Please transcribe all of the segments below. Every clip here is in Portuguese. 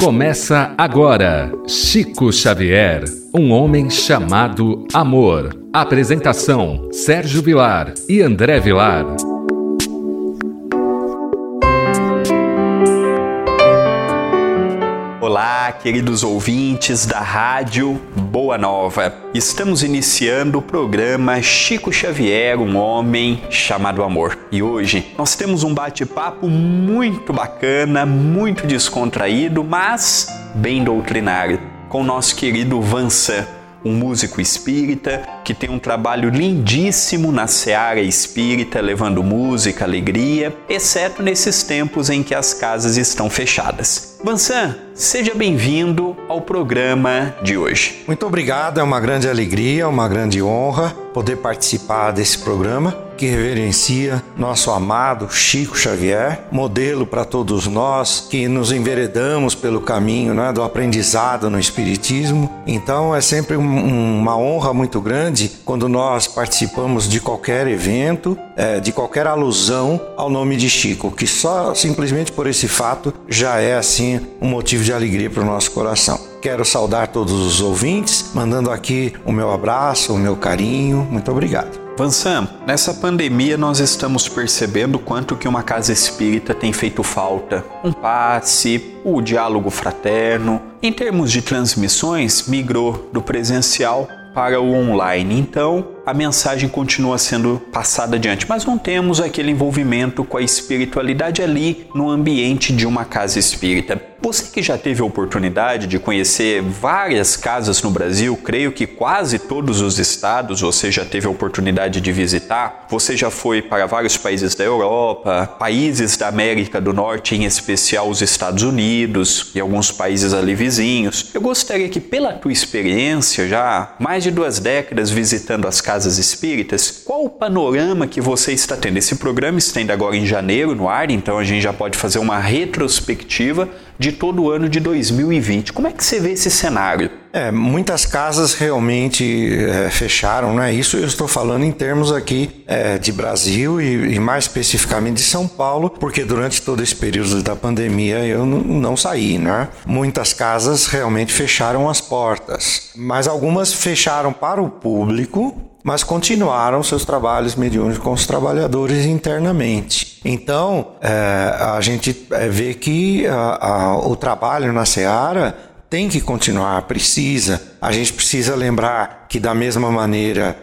Começa agora Chico Xavier, um homem chamado amor. Apresentação: Sérgio Vilar e André Vilar. Olá, queridos ouvintes da Rádio Boa Nova. Estamos iniciando o programa Chico Xavier, um homem chamado amor. E hoje nós temos um bate-papo muito bacana, muito descontraído, mas bem doutrinário, com nosso querido Vansan um músico espírita que tem um trabalho lindíssimo na seara espírita, levando música, alegria, exceto nesses tempos em que as casas estão fechadas. Vansan, seja bem-vindo ao programa de hoje. Muito obrigado, é uma grande alegria, uma grande honra poder participar desse programa que reverencia nosso amado Chico Xavier, modelo para todos nós que nos enveredamos pelo caminho né, do aprendizado no Espiritismo. Então é sempre um, uma honra muito grande quando nós participamos de qualquer evento, é, de qualquer alusão ao nome de Chico, que só simplesmente por esse fato já é assim um motivo de alegria para o nosso coração. Quero saudar todos os ouvintes, mandando aqui o meu abraço, o meu carinho. Muito obrigado. Vansam, nessa pandemia nós estamos percebendo quanto que uma casa espírita tem feito falta. Um passe, o diálogo fraterno. Em termos de transmissões, migrou do presencial para o online. Então, a mensagem continua sendo passada adiante, mas não temos aquele envolvimento com a espiritualidade ali no ambiente de uma casa espírita. Você que já teve a oportunidade de conhecer várias casas no Brasil, creio que quase todos os estados você já teve a oportunidade de visitar. Você já foi para vários países da Europa, países da América do Norte, em especial os Estados Unidos e alguns países ali vizinhos. Eu gostaria que, pela tua experiência, já mais de duas décadas visitando as casas casas espíritas, qual o panorama que você está tendo? Esse programa está indo agora em janeiro no ar, então a gente já pode fazer uma retrospectiva de todo o ano de 2020. Como é que você vê esse cenário? É, muitas casas realmente é, fecharam, né? Isso eu estou falando em termos aqui é, de Brasil e, e, mais especificamente de São Paulo, porque durante todo esse período da pandemia eu não saí, né? Muitas casas realmente fecharam as portas, mas algumas fecharam para o público mas continuaram seus trabalhos mediúnicos com os trabalhadores internamente. Então, é, a gente é, vê que a, a, o trabalho na Seara tem que continuar, precisa. A gente precisa lembrar que, da mesma maneira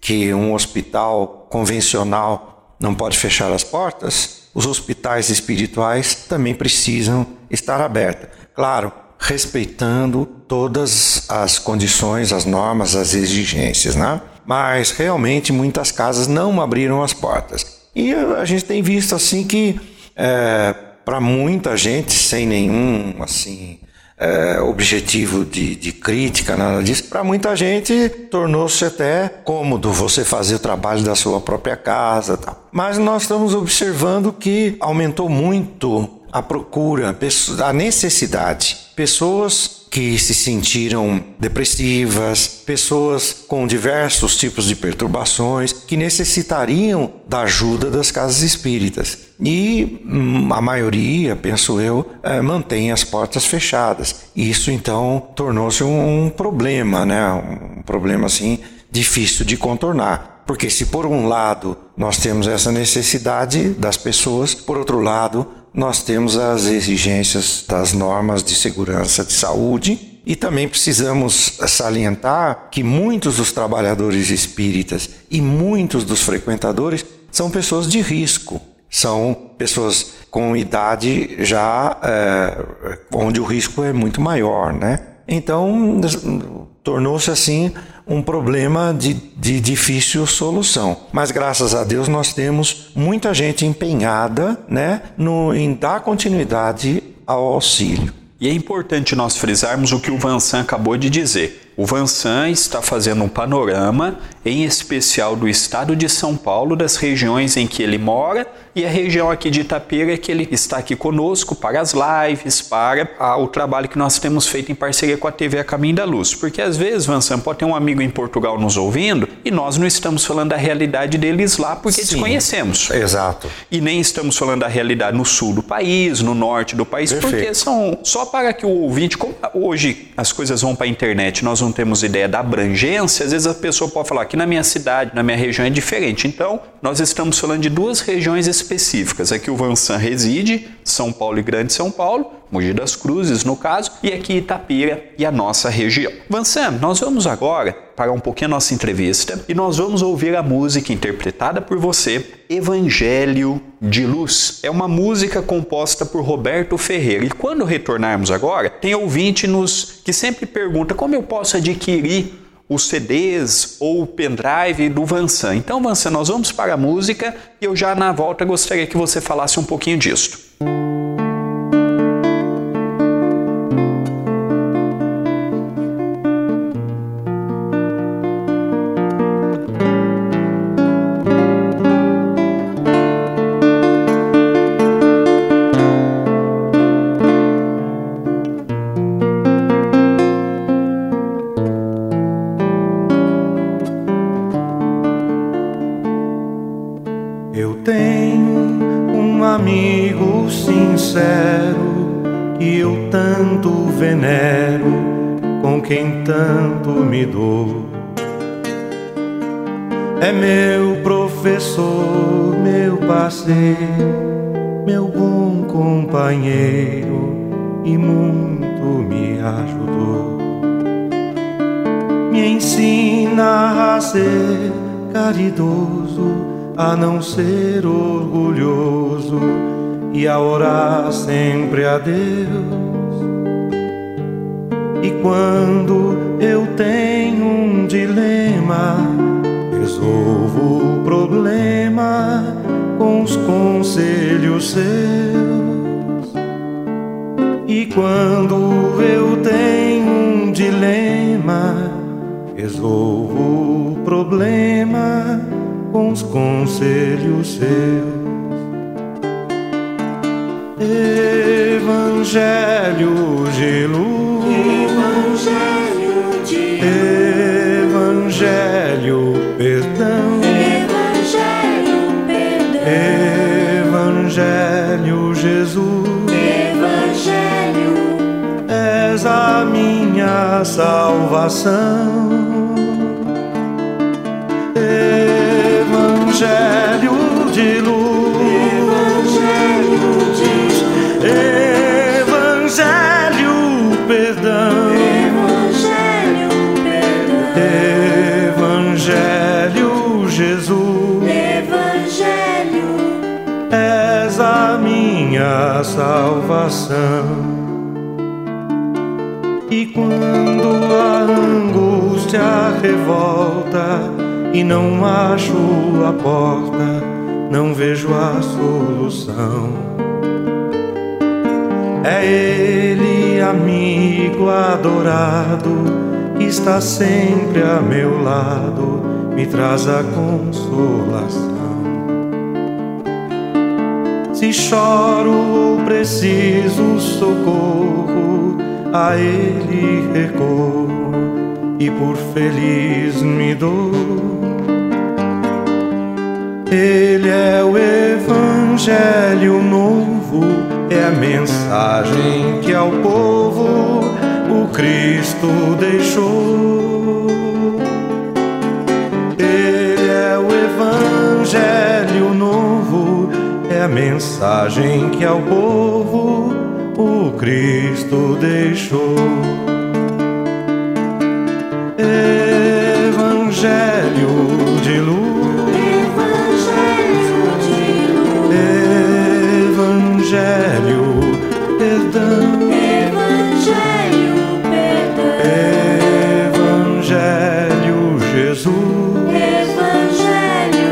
que um hospital convencional não pode fechar as portas, os hospitais espirituais também precisam estar abertos. Claro, respeitando todas as condições, as normas, as exigências, né? mas realmente muitas casas não abriram as portas. E a gente tem visto assim que é, para muita gente, sem nenhum assim é, objetivo de, de, crítica, nada disso, para muita gente tornou-se até cômodo você fazer o trabalho da sua própria casa. Tal. Mas nós estamos observando que aumentou muito a procura, a necessidade. Pessoas que se sentiram depressivas, pessoas com diversos tipos de perturbações que necessitariam da ajuda das casas espíritas. E hum, a maioria, penso eu, é, mantém as portas fechadas. Isso então tornou-se um problema, né? Um problema assim difícil de contornar. Porque se por um lado nós temos essa necessidade das pessoas, por outro lado nós temos as exigências das normas de segurança de saúde e também precisamos salientar que muitos dos trabalhadores espíritas e muitos dos frequentadores são pessoas de risco, são pessoas com idade já é, onde o risco é muito maior, né? Então tornou-se assim um problema de, de difícil solução. Mas graças a Deus nós temos muita gente empenhada né, no, em dar continuidade ao auxílio. E é importante nós frisarmos o que o Vansan acabou de dizer. O Vansan está fazendo um panorama, em especial do estado de São Paulo, das regiões em que ele mora E a região aqui de Itapira é que ele está aqui conosco para as lives, para a, o trabalho que nós temos feito em parceria com a TV A Caminho da Luz. Porque às vezes, Vansan, pode ter um amigo em Portugal nos ouvindo e nós não estamos falando da realidade deles lá porque Sim, desconhecemos. Exato. E nem estamos falando da realidade no sul do país, no norte do país, Perfeito. porque são só para que o ouvinte, hoje as coisas vão para a internet, nós não temos ideia da abrangência, às vezes a pessoa pode falar que na minha cidade, na minha região é diferente. Então, nós estamos falando de duas regiões específicas. Aqui o Vansan reside, São Paulo e Grande São Paulo, Mogi das Cruzes, no caso, e aqui Itapira e a nossa região. Vansan, nós vamos agora para um pouquinho a nossa entrevista e nós vamos ouvir a música interpretada por você, Evangelho de Luz. É uma música composta por Roberto Ferreira. E quando retornarmos agora, tem ouvinte nos que sempre pergunta como eu posso adquirir os CDs ou o pendrive do Vansan. Então, Vansan, nós vamos para a música e eu já na volta gostaria que você falasse um pouquinho disso. Meu bom companheiro e muito me ajudou. Me ensina a ser caridoso, a não ser orgulhoso e a orar sempre a Deus. E quando eu tenho um dilema, resolvo os conselhos seus. E quando eu tenho um dilema, resolvo o problema com os conselhos seus. Evangelho de luz. Salvação. Evangelho de luz, Evangelho de luz, Evangelho perdão, Evangelho perdão, Evangelho Jesus. minha salvação. Quando a angústia revolta e não acho a porta, não vejo a solução. É Ele, amigo adorado, que está sempre a meu lado, me traz a consolação. Se choro ou preciso a Ele recorro e por feliz me dou. Ele é o Evangelho novo, é a mensagem que ao povo o Cristo deixou. Ele é o Evangelho novo é a mensagem que ao povo o Cristo deixou. Evangelho de luz, Evangelho de luz, Evangelho perdão, Evangelho perdão, Evangelho Jesus, Evangelho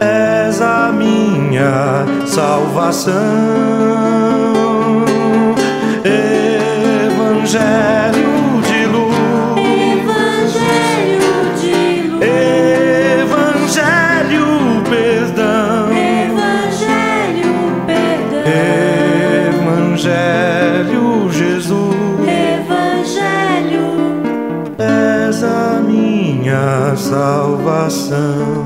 és a minha salvação. Evangelho de luz. Evangelho de luz. Evangelho perdão. Evangelho perdão. Evangelho Jesus. Evangelho. És a minha salvação.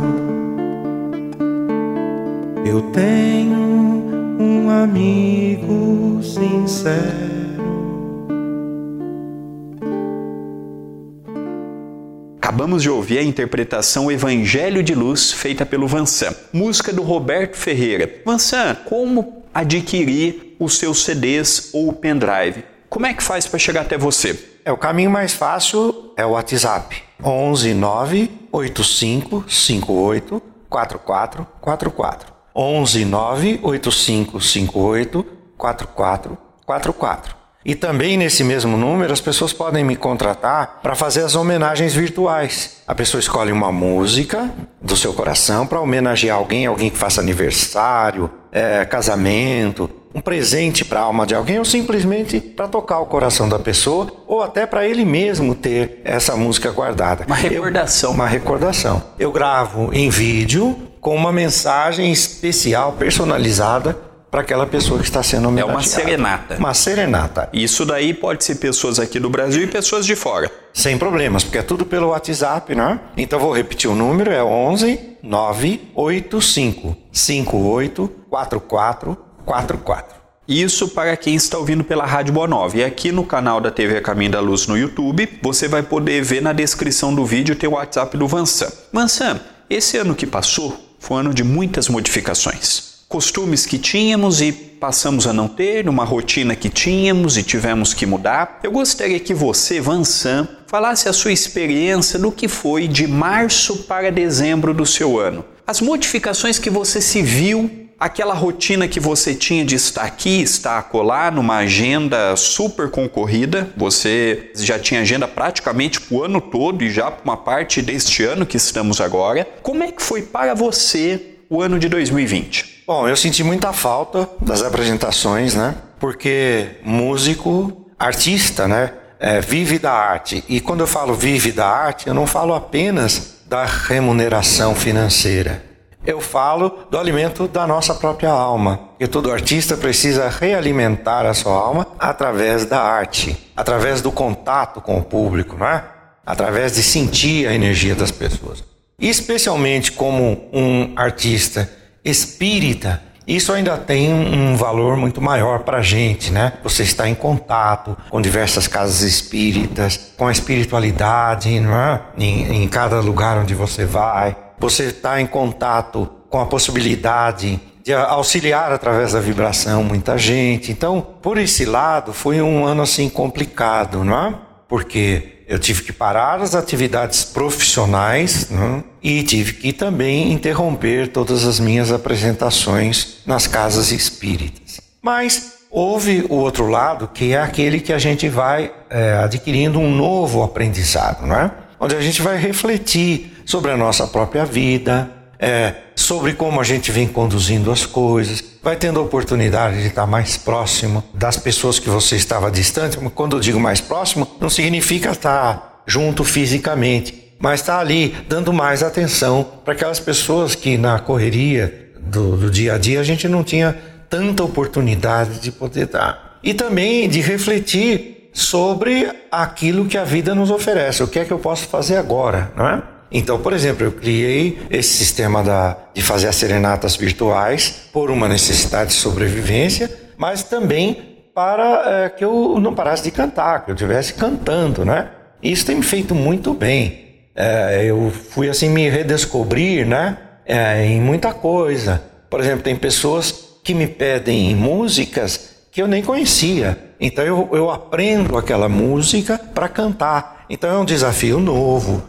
Acabamos de ouvir a interpretação Evangelho de Luz feita pelo Vansan, música do Roberto Ferreira. Vansan, como adquirir os seus CDs ou pendrive? Como é que faz para chegar até você? É o caminho mais fácil é o WhatsApp. 11 9 85 58 4444. 11 9 85 58 4444. E também nesse mesmo número as pessoas podem me contratar para fazer as homenagens virtuais. A pessoa escolhe uma música do seu coração para homenagear alguém, alguém que faça aniversário, é, casamento, um presente para a alma de alguém ou simplesmente para tocar o coração da pessoa ou até para ele mesmo ter essa música guardada. Uma recordação. Eu, uma recordação. Eu gravo em vídeo com uma mensagem especial, personalizada para aquela pessoa que está sendo É homenageada. uma serenata. Uma serenata. Isso daí pode ser pessoas aqui do Brasil e pessoas de fora. Sem problemas, porque é tudo pelo WhatsApp, né? Então vou repetir o número, é 11 985 58 44 44. Isso para quem está ouvindo pela Rádio Boa Nova. E aqui no canal da TV Caminho da Luz no YouTube, você vai poder ver na descrição do vídeo tem o WhatsApp do Vansan. Vansan, esse ano que passou foi um ano de muitas modificações. Costumes que tínhamos e passamos a não ter, uma rotina que tínhamos e tivemos que mudar. Eu gostaria que você, Vansan, falasse a sua experiência no que foi de março para dezembro do seu ano. As modificações que você se viu aquela rotina que você tinha de estar aqui, estar acolá, numa agenda super concorrida, você já tinha agenda praticamente o ano todo e já uma parte deste ano que estamos agora. Como é que foi para você o ano de 2020? Bom, eu senti muita falta das apresentações, né? Porque músico, artista, né? É, vive da arte. E quando eu falo vive da arte, eu não falo apenas da remuneração financeira. Eu falo do alimento da nossa própria alma. E todo artista precisa realimentar a sua alma através da arte, através do contato com o público, não é? Através de sentir a energia das pessoas. E especialmente como um artista espírita, isso ainda tem um valor muito maior para a gente, né? Você está em contato com diversas casas espíritas, com a espiritualidade, não é? Em, em cada lugar onde você vai. Você está em contato com a possibilidade de auxiliar através da vibração muita gente. Então, por esse lado, foi um ano assim complicado, não é? Porque eu tive que parar as atividades profissionais né? e tive que também interromper todas as minhas apresentações nas casas espíritas. Mas houve o outro lado, que é aquele que a gente vai é, adquirindo um novo aprendizado, não é? onde a gente vai refletir sobre a nossa própria vida, é, sobre como a gente vem conduzindo as coisas, vai tendo a oportunidade de estar mais próximo das pessoas que você estava distante. Quando eu digo mais próximo, não significa estar junto fisicamente, mas estar ali dando mais atenção para aquelas pessoas que na correria do, do dia a dia a gente não tinha tanta oportunidade de poder dar. E também de refletir sobre aquilo que a vida nos oferece. O que é que eu posso fazer agora, não é? Então, por exemplo, eu criei esse sistema da, de fazer as serenatas virtuais por uma necessidade de sobrevivência, mas também para é, que eu não parasse de cantar, que eu estivesse cantando, né? Isso tem me feito muito bem. É, eu fui assim me redescobrir, né? É, em muita coisa. Por exemplo, tem pessoas que me pedem músicas que eu nem conhecia. Então eu, eu aprendo aquela música para cantar. Então é um desafio novo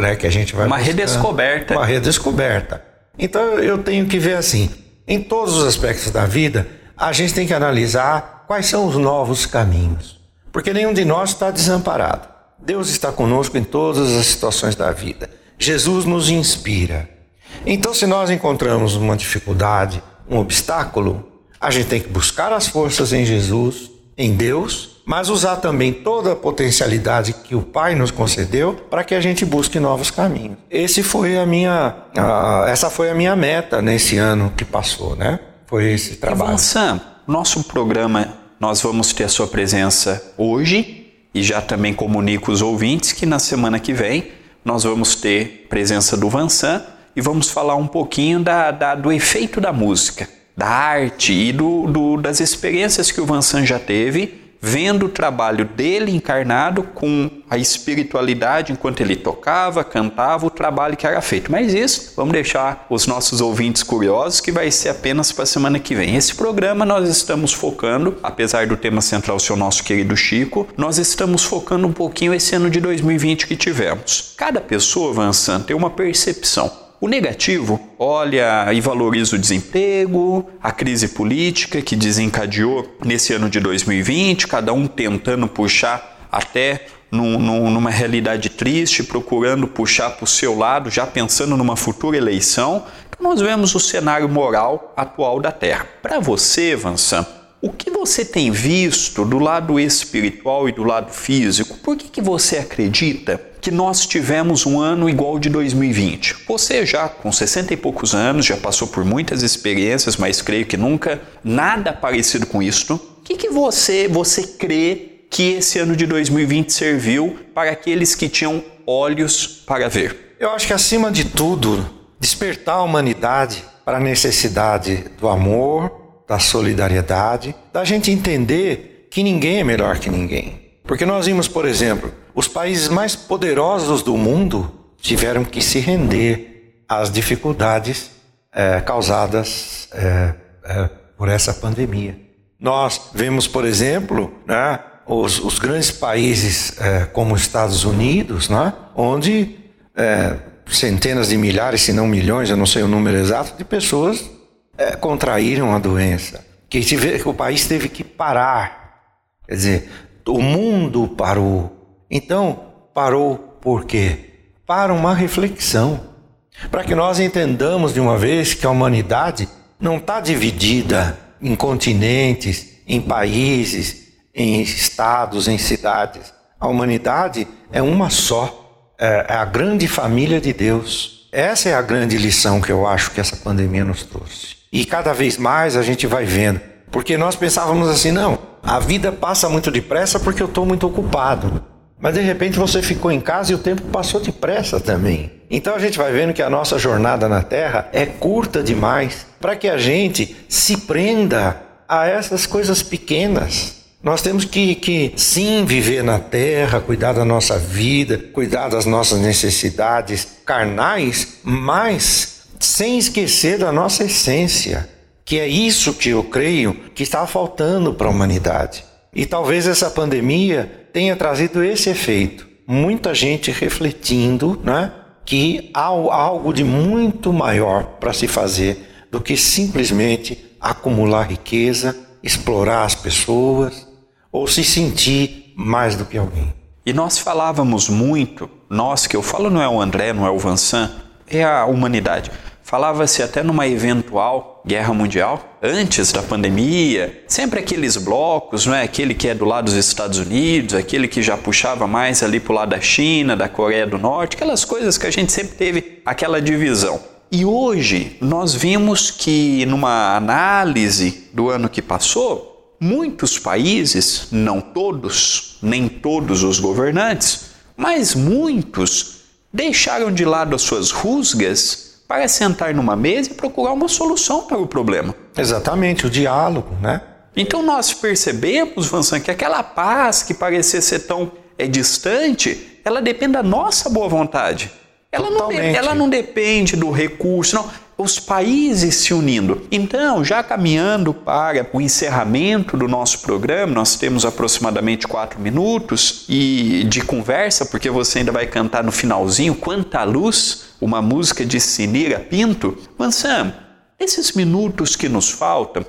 né, que a gente vai Uma buscando. redescoberta. Uma redescoberta. Então eu tenho que ver assim, em todos os aspectos da vida, a gente tem que analisar quais são os novos caminhos. Porque nenhum de nós está desamparado. Deus está conosco em todas as situações da vida. Jesus nos inspira. Então, se nós encontramos uma dificuldade, um obstáculo, a gente tem que buscar as forças em Jesus, em Deus, mas usar também toda a potencialidade que o Pai nos concedeu para que a gente busque novos caminhos. Esse foi a minha, a- essa foi a minha meta nesse ano que passou, né? Foi esse trabalho. Ivan Sam, nosso programa nós vamos ter a sua presença hoje e já também comunico os ouvintes que na semana que vem nós vamos ter presença do Vansan e vamos falar um pouquinho da, da do efeito da música, da arte e do, do, das experiências que o Vansan já teve vendo o trabalho dele encarnado com a espiritualidade enquanto ele tocava, cantava, o trabalho que era feito. Mas isso, vamos deixar os nossos ouvintes curiosos, que vai ser apenas para a semana que vem. Esse programa nós estamos focando, apesar do tema central ser o nosso querido Chico, nós estamos focando um pouquinho esse ano de 2020 que tivemos. Cada pessoa, Vansan, tem uma percepção. O negativo olha e valoriza o desemprego, a crise política que desencadeou nesse ano de 2020, cada um tentando puxar até num, num, numa realidade triste, procurando puxar para o seu lado, já pensando numa futura eleição. Nós vemos o cenário moral atual da Terra. Para você, Vansan, o que você tem visto do lado espiritual e do lado físico? Por que, que você acredita que nós tivemos um ano igual de 2020? Você já com 60 e poucos anos, já passou por muitas experiências, mas creio que nunca nada parecido com isto. O que, que você, você crê que esse ano de 2020 serviu para aqueles que tinham olhos para ver? Eu acho que acima de tudo, despertar a humanidade para a necessidade do amor, da solidariedade, da gente entender que ninguém é melhor que ninguém. Porque nós vimos, por exemplo, os países mais poderosos do mundo tiveram que se render às dificuldades é, causadas é, é, por essa pandemia. Nós vemos, por exemplo, né, os, os, grandes países como os Estados Unidos, né, onde centenas de milhares, se não milhões, eu não sei o número exato, de pessoas é, contraíram a doença, que, tive, que o país teve que parar. Quer dizer, o mundo parou. Então, parou por quê? Para uma reflexão. Para que nós entendamos de uma vez que a humanidade não está dividida em continentes, em países, em estados, em cidades. A humanidade é uma só, é, é a grande família de Deus. Essa é a grande lição que eu acho que essa pandemia nos trouxe. E cada vez mais a gente vai vendo. Porque nós pensávamos assim, não, a vida passa muito depressa porque eu estou muito ocupado. Mas de repente você ficou em casa e o tempo passou depressa também. Então a gente vai vendo que a nossa jornada na Terra é curta demais para que a gente se prenda a essas coisas pequenas. Nós temos que, que sim viver na terra, cuidar da nossa vida, cuidar das nossas necessidades carnais, mas sem esquecer da nossa essência, que é isso que eu creio que está faltando para a humanidade. E talvez essa pandemia tenha trazido esse efeito. Muita gente refletindo né, que há algo de muito maior para se fazer do que simplesmente acumular riqueza, explorar as pessoas ou se sentir mais do que alguém. E nós falávamos muito, nós que eu falo não é o André, não é o Vansan, é a humanidade. Falava-se até numa eventual guerra mundial, antes da pandemia, sempre aqueles blocos, não é? Aquele que é do lado dos Estados Unidos, aquele que já puxava mais ali para o lado da China, da Coreia do Norte, aquelas coisas que a gente sempre teve aquela divisão. E hoje nós vimos que numa análise do ano que passou, muitos países, não todos, nem todos os governantes, mas muitos deixaram de lado as suas rusgas para sentar numa mesa e procurar uma solução para o problema. Exatamente, o diálogo, né? Então nós percebemos, Vansan, que aquela paz que parecia ser tão é, distante, ela depende da nossa boa vontade. Ela não, ela não depende do recurso, não os países se unindo. Então, já caminhando para o encerramento do nosso programa, nós temos aproximadamente quatro minutos e de conversa, porque você ainda vai cantar no finalzinho Quanta Luz, uma música de Sinira Pinto. Mansam, esses minutos que nos faltam, o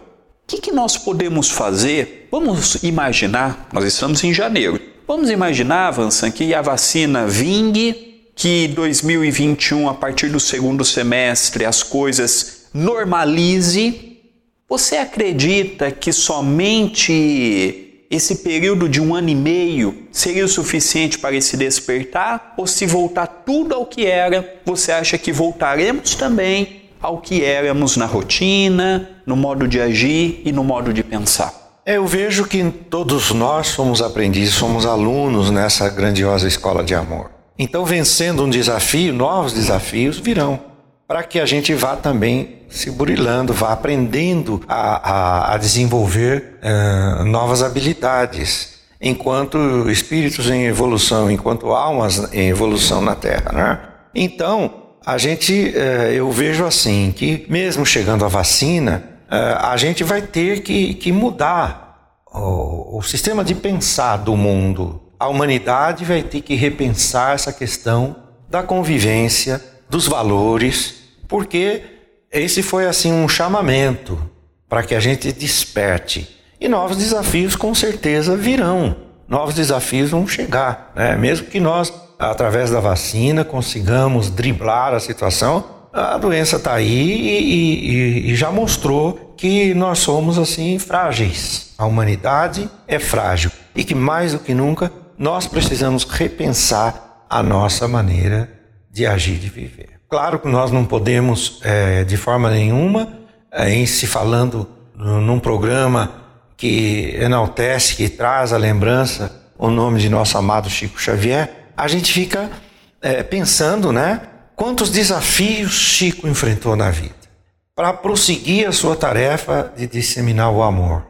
que, que nós podemos fazer? Vamos imaginar, nós estamos em janeiro. Vamos imaginar, Vansan, que a vacina vingue que 2021, a partir do segundo semestre, as coisas normalize? Você acredita que somente esse período de um ano e meio seria o suficiente para se despertar? Ou se voltar tudo ao que era, você acha que voltaremos também ao que éramos na rotina, no modo de agir e no modo de pensar? Eu vejo que todos nós somos aprendizes, somos alunos nessa grandiosa escola de amor. Então, vencendo um desafio, novos desafios virão, para que a gente vá também se burilando, vá aprendendo a, a, a desenvolver uh, novas habilidades, enquanto espíritos em evolução, enquanto almas em evolução na Terra. Né? Então, a gente, uh, eu vejo assim, que mesmo chegando a vacina, uh, a gente vai ter que, que mudar o, o sistema de pensar do mundo a humanidade vai ter que repensar essa questão da convivência, dos valores, porque esse foi assim um chamamento para que a gente desperte. E novos desafios com certeza virão. Novos desafios vão chegar, né? Mesmo que nós, através da vacina, consigamos driblar a situação, a doença está aí e, e, e já mostrou que nós somos assim frágeis. A humanidade é frágil e que mais do que nunca nós precisamos repensar a nossa maneira de agir, de viver. Claro que nós não podemos, é, de forma nenhuma, é, em se falando num programa que enaltece, que traz a lembrança o nome de nosso amado Chico Xavier, a gente fica é, pensando, né? Quantos desafios Chico enfrentou na vida para prosseguir a sua tarefa de disseminar o amor.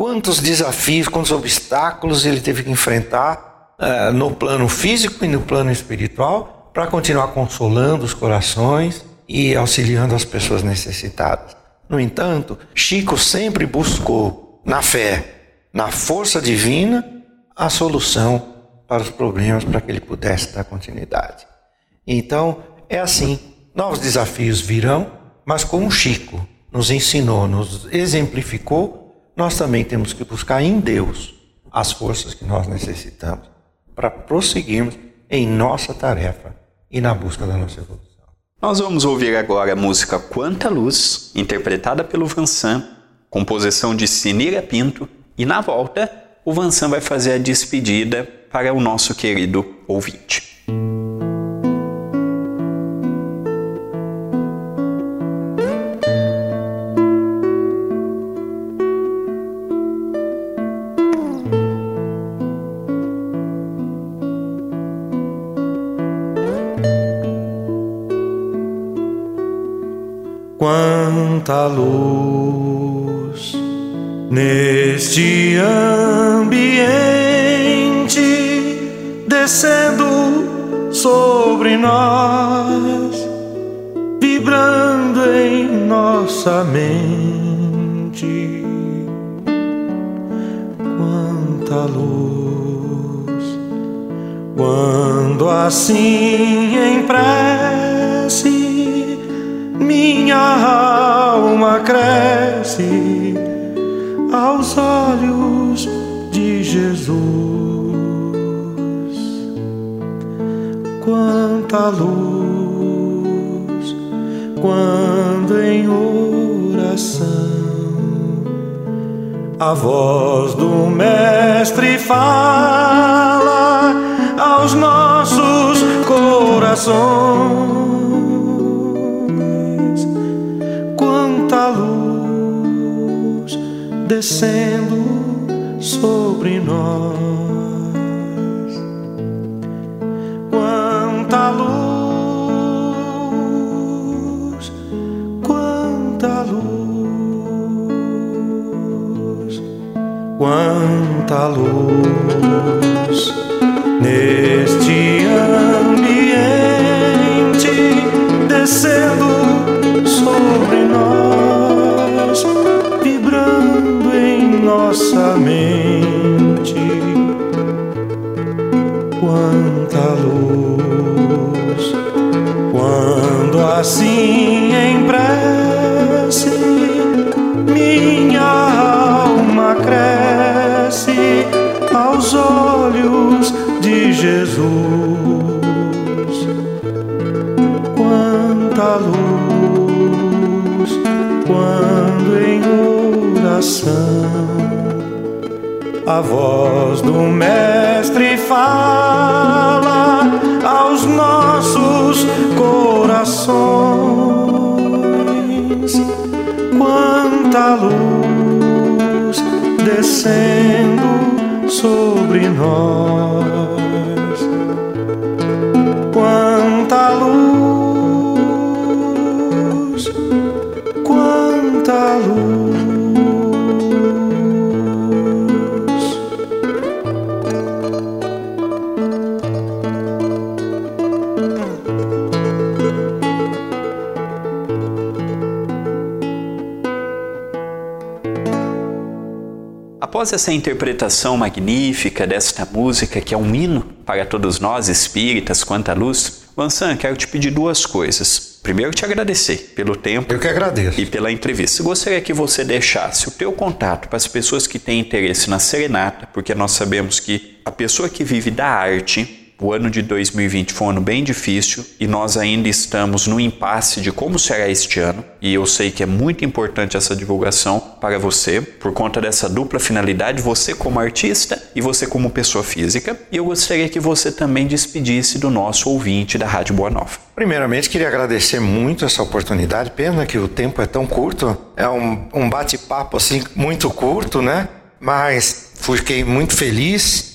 Quantos desafios, quantos obstáculos ele teve que enfrentar uh, no plano físico e no plano espiritual para continuar consolando os corações e auxiliando as pessoas necessitadas. No entanto, Chico sempre buscou, na fé, na força divina, a solução para os problemas para que ele pudesse dar continuidade. Então, é assim: novos desafios virão, mas como Chico nos ensinou, nos exemplificou, nós também temos que buscar em Deus as forças que nós necessitamos para prosseguirmos em nossa tarefa e na busca da nossa evolução. Nós vamos ouvir agora a música Quanta Luz, interpretada pelo Vansan, composição de Sinira Pinto, e na volta o Vansan vai fazer a despedida para o nosso querido ouvinte. Quanta luz neste ambiente descendo sobre nós, vibrando em nossa mente. Quanta luz quando assim em prece minha alma cresce aos olhos de Jesus. Quanta luz quando em oração a voz do Mestre fala aos nossos corações. Descendo sobre nós. Quanta luz, quanta luz, quanta luz Quanta luz descendo sobre nós. Após essa interpretação magnífica desta música, que é um hino para todos nós espíritas quanto à luz, Vansan, quero te pedir duas coisas. Primeiro, te agradecer pelo tempo. Eu que agradeço. E pela entrevista. Gostaria que você deixasse o teu contato para as pessoas que têm interesse na serenata, porque nós sabemos que a pessoa que vive da arte o ano de 2020 foi um ano bem difícil e nós ainda estamos no impasse de como será este ano. E eu sei que é muito importante essa divulgação para você, por conta dessa dupla finalidade, você como artista e você como pessoa física. E eu gostaria que você também despedisse do nosso ouvinte da Rádio Boa Nova. Primeiramente, queria agradecer muito essa oportunidade. Pena que o tempo é tão curto. É um, um bate-papo assim muito curto, né? Mas fiquei muito feliz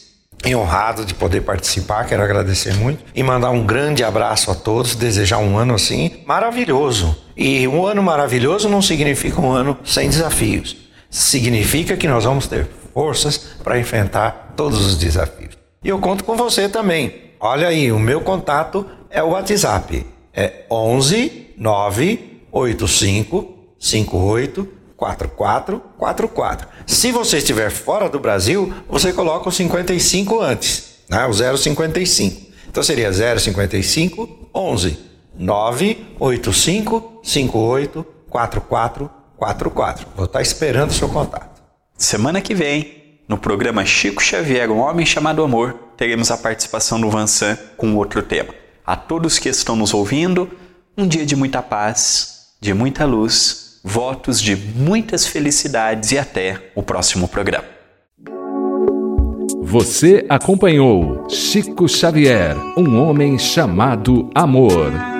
e honrado de poder participar. Quero agradecer muito e mandar um grande abraço a todos, desejar um ano assim maravilhoso. E um ano maravilhoso não significa um ano sem desafios. Significa que nós vamos ter forças para enfrentar todos os desafios. E eu conto com você também. Olha aí, o meu contato é o WhatsApp. É 11 985 58 4444. Se você estiver fora do Brasil, você coloca o 55 antes, né? o 055. Então seria 055 11 985 58 4444. Vou estar esperando o seu contato. Semana que vem, no programa Chico Xavier, um homem chamado amor, teremos a participação do Vansan com outro tema. A todos que estão nos ouvindo, um dia de muita paz, de muita luz votos de muitas felicidades e até o próximo programa. Você acompanhou Chico Xavier, um homem chamado Amor.